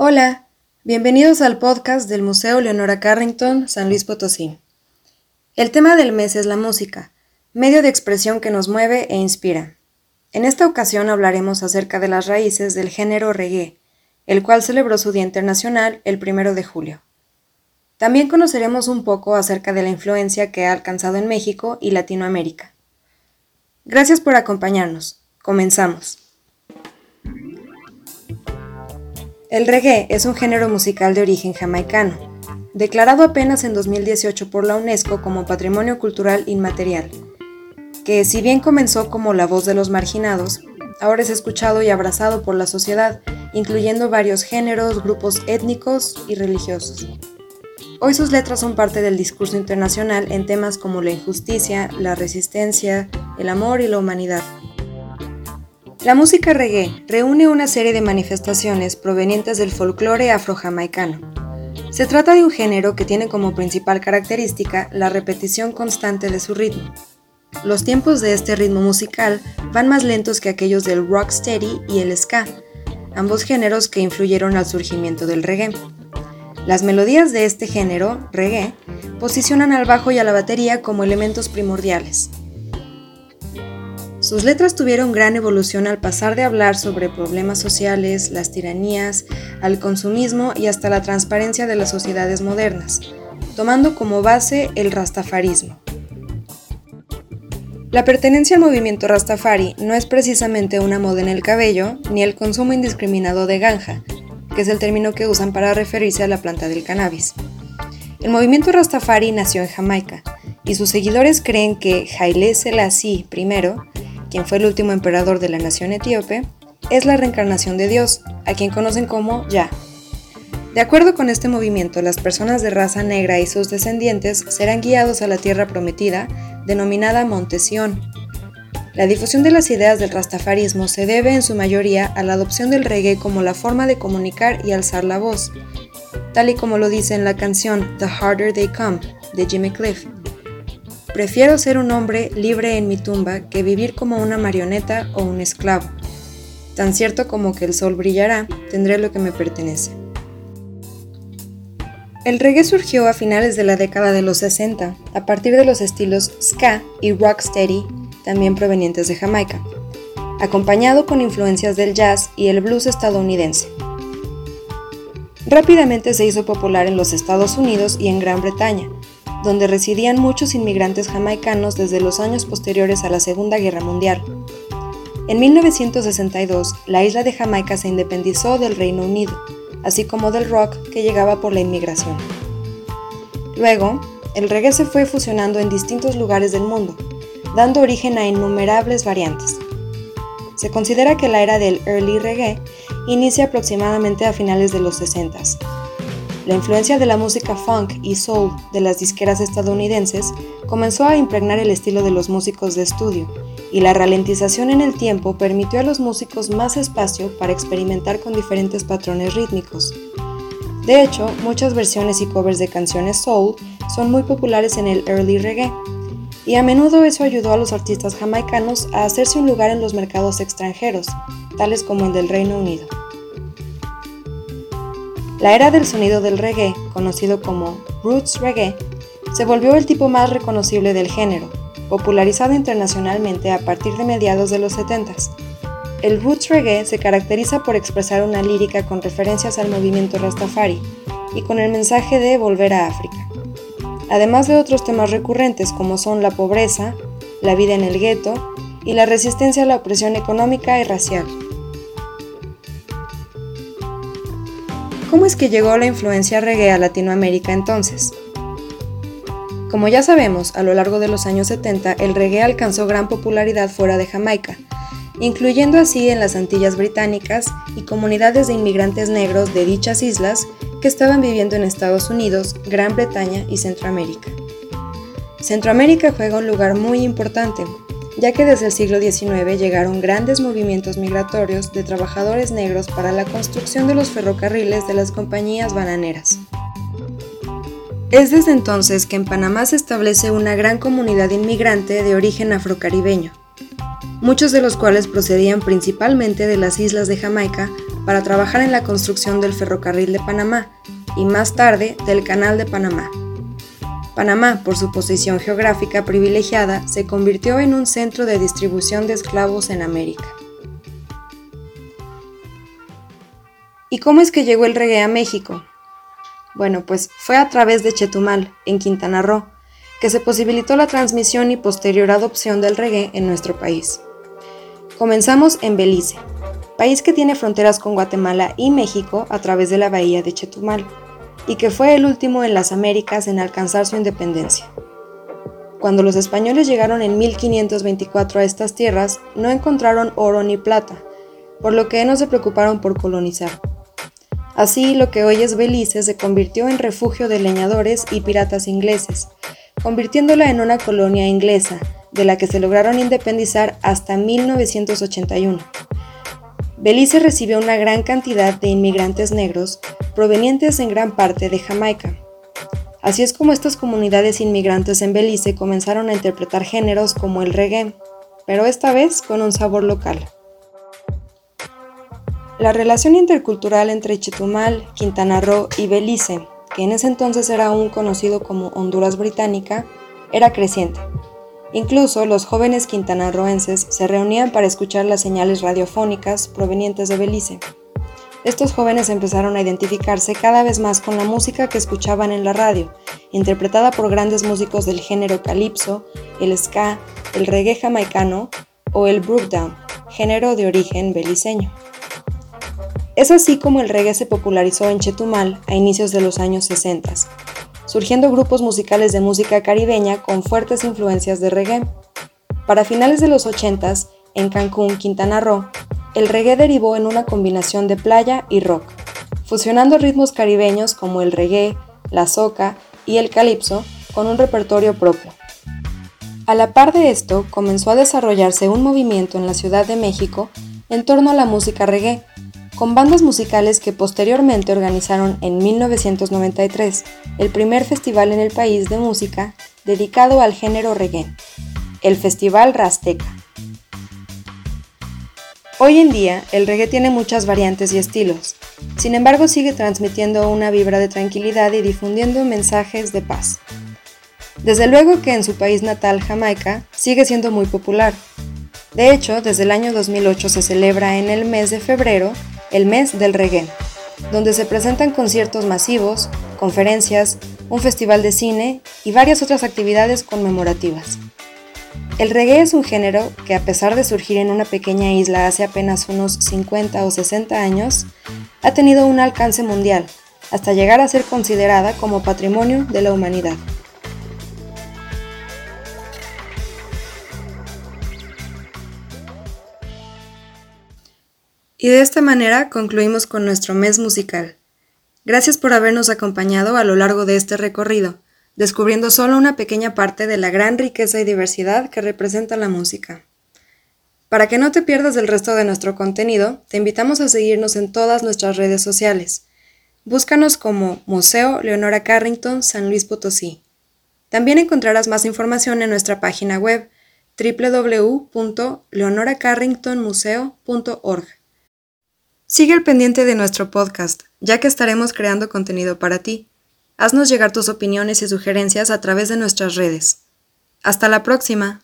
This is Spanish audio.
Hola, bienvenidos al podcast del Museo Leonora Carrington, San Luis Potosí. El tema del mes es la música, medio de expresión que nos mueve e inspira. En esta ocasión hablaremos acerca de las raíces del género reggae, el cual celebró su Día Internacional el primero de julio. También conoceremos un poco acerca de la influencia que ha alcanzado en México y Latinoamérica. Gracias por acompañarnos. Comenzamos. El reggae es un género musical de origen jamaicano, declarado apenas en 2018 por la UNESCO como Patrimonio Cultural Inmaterial, que si bien comenzó como la voz de los marginados, ahora es escuchado y abrazado por la sociedad, incluyendo varios géneros, grupos étnicos y religiosos. Hoy sus letras son parte del discurso internacional en temas como la injusticia, la resistencia, el amor y la humanidad. La música reggae reúne una serie de manifestaciones provenientes del folclore afrojamaicano. Se trata de un género que tiene como principal característica la repetición constante de su ritmo. Los tiempos de este ritmo musical van más lentos que aquellos del rocksteady y el ska, ambos géneros que influyeron al surgimiento del reggae. Las melodías de este género, reggae, posicionan al bajo y a la batería como elementos primordiales. Sus letras tuvieron gran evolución al pasar de hablar sobre problemas sociales, las tiranías, al consumismo y hasta la transparencia de las sociedades modernas, tomando como base el rastafarismo. La pertenencia al movimiento Rastafari no es precisamente una moda en el cabello ni el consumo indiscriminado de ganja, que es el término que usan para referirse a la planta del cannabis. El movimiento Rastafari nació en Jamaica y sus seguidores creen que Haile Selassie I quien fue el último emperador de la nación etíope, es la reencarnación de Dios, a quien conocen como Ya. De acuerdo con este movimiento, las personas de raza negra y sus descendientes serán guiados a la tierra prometida, denominada Montesión. La difusión de las ideas del rastafarismo se debe en su mayoría a la adopción del reggae como la forma de comunicar y alzar la voz, tal y como lo dice en la canción The Harder They Come de Jimmy Cliff. Prefiero ser un hombre libre en mi tumba que vivir como una marioneta o un esclavo. Tan cierto como que el sol brillará, tendré lo que me pertenece. El reggae surgió a finales de la década de los 60, a partir de los estilos ska y rocksteady, también provenientes de Jamaica, acompañado con influencias del jazz y el blues estadounidense. Rápidamente se hizo popular en los Estados Unidos y en Gran Bretaña, donde residían muchos inmigrantes jamaicanos desde los años posteriores a la Segunda Guerra Mundial. En 1962, la isla de Jamaica se independizó del Reino Unido, así como del rock que llegaba por la inmigración. Luego, el reggae se fue fusionando en distintos lugares del mundo, dando origen a innumerables variantes. Se considera que la era del early reggae inicia aproximadamente a finales de los 60 la influencia de la música funk y soul de las disqueras estadounidenses comenzó a impregnar el estilo de los músicos de estudio, y la ralentización en el tiempo permitió a los músicos más espacio para experimentar con diferentes patrones rítmicos. De hecho, muchas versiones y covers de canciones soul son muy populares en el early reggae, y a menudo eso ayudó a los artistas jamaicanos a hacerse un lugar en los mercados extranjeros, tales como el del Reino Unido. La era del sonido del reggae, conocido como roots reggae, se volvió el tipo más reconocible del género, popularizado internacionalmente a partir de mediados de los 70 El roots reggae se caracteriza por expresar una lírica con referencias al movimiento Rastafari y con el mensaje de volver a África, además de otros temas recurrentes como son la pobreza, la vida en el gueto y la resistencia a la opresión económica y racial. ¿Cómo es que llegó la influencia reggae a Latinoamérica entonces? Como ya sabemos, a lo largo de los años 70 el reggae alcanzó gran popularidad fuera de Jamaica, incluyendo así en las Antillas Británicas y comunidades de inmigrantes negros de dichas islas que estaban viviendo en Estados Unidos, Gran Bretaña y Centroamérica. Centroamérica juega un lugar muy importante, ya que desde el siglo XIX llegaron grandes movimientos migratorios de trabajadores negros para la construcción de los ferrocarriles de las compañías bananeras. Es desde entonces que en Panamá se establece una gran comunidad inmigrante de origen afrocaribeño, muchos de los cuales procedían principalmente de las islas de Jamaica para trabajar en la construcción del ferrocarril de Panamá y más tarde del Canal de Panamá. Panamá, por su posición geográfica privilegiada, se convirtió en un centro de distribución de esclavos en América. ¿Y cómo es que llegó el reggae a México? Bueno, pues fue a través de Chetumal, en Quintana Roo, que se posibilitó la transmisión y posterior adopción del reggae en nuestro país. Comenzamos en Belice, país que tiene fronteras con Guatemala y México a través de la bahía de Chetumal, y que fue el último en las Américas en alcanzar su independencia. Cuando los españoles llegaron en 1524 a estas tierras, no encontraron oro ni plata, por lo que no se preocuparon por colonizar. Así, lo que hoy es Belice se convirtió en refugio de leñadores y piratas ingleses, convirtiéndola en una colonia inglesa, de la que se lograron independizar hasta 1981. Belice recibió una gran cantidad de inmigrantes negros provenientes en gran parte de Jamaica. Así es como estas comunidades inmigrantes en Belice comenzaron a interpretar géneros como el reggae, pero esta vez con un sabor local. La relación intercultural entre Chetumal, Quintana Roo y Belice que en ese entonces era aún conocido como Honduras Británica, era creciente. Incluso los jóvenes quintanarroenses se reunían para escuchar las señales radiofónicas provenientes de Belice. Estos jóvenes empezaron a identificarse cada vez más con la música que escuchaban en la radio, interpretada por grandes músicos del género calipso, el ska, el reggae jamaicano o el brookdown, género de origen beliceño. Es así como el reggae se popularizó en Chetumal a inicios de los años 60, surgiendo grupos musicales de música caribeña con fuertes influencias de reggae. Para finales de los 80, en Cancún, Quintana Roo, el reggae derivó en una combinación de playa y rock, fusionando ritmos caribeños como el reggae, la soca y el calipso con un repertorio propio. A la par de esto, comenzó a desarrollarse un movimiento en la Ciudad de México en torno a la música reggae, con bandas musicales que posteriormente organizaron en 1993 el primer festival en el país de música dedicado al género reggae, el Festival Rasteca. Hoy en día, el reggae tiene muchas variantes y estilos, sin embargo sigue transmitiendo una vibra de tranquilidad y difundiendo mensajes de paz. Desde luego que en su país natal, Jamaica, sigue siendo muy popular. De hecho, desde el año 2008 se celebra en el mes de febrero el mes del reggae, donde se presentan conciertos masivos, conferencias, un festival de cine y varias otras actividades conmemorativas. El reggae es un género que a pesar de surgir en una pequeña isla hace apenas unos 50 o 60 años, ha tenido un alcance mundial, hasta llegar a ser considerada como patrimonio de la humanidad. Y de esta manera concluimos con nuestro mes musical. Gracias por habernos acompañado a lo largo de este recorrido, descubriendo solo una pequeña parte de la gran riqueza y diversidad que representa la música. Para que no te pierdas del resto de nuestro contenido, te invitamos a seguirnos en todas nuestras redes sociales. Búscanos como Museo Leonora Carrington San Luis Potosí. También encontrarás más información en nuestra página web www.leonoracarringtonmuseo.org. Sigue al pendiente de nuestro podcast, ya que estaremos creando contenido para ti. Haznos llegar tus opiniones y sugerencias a través de nuestras redes. Hasta la próxima.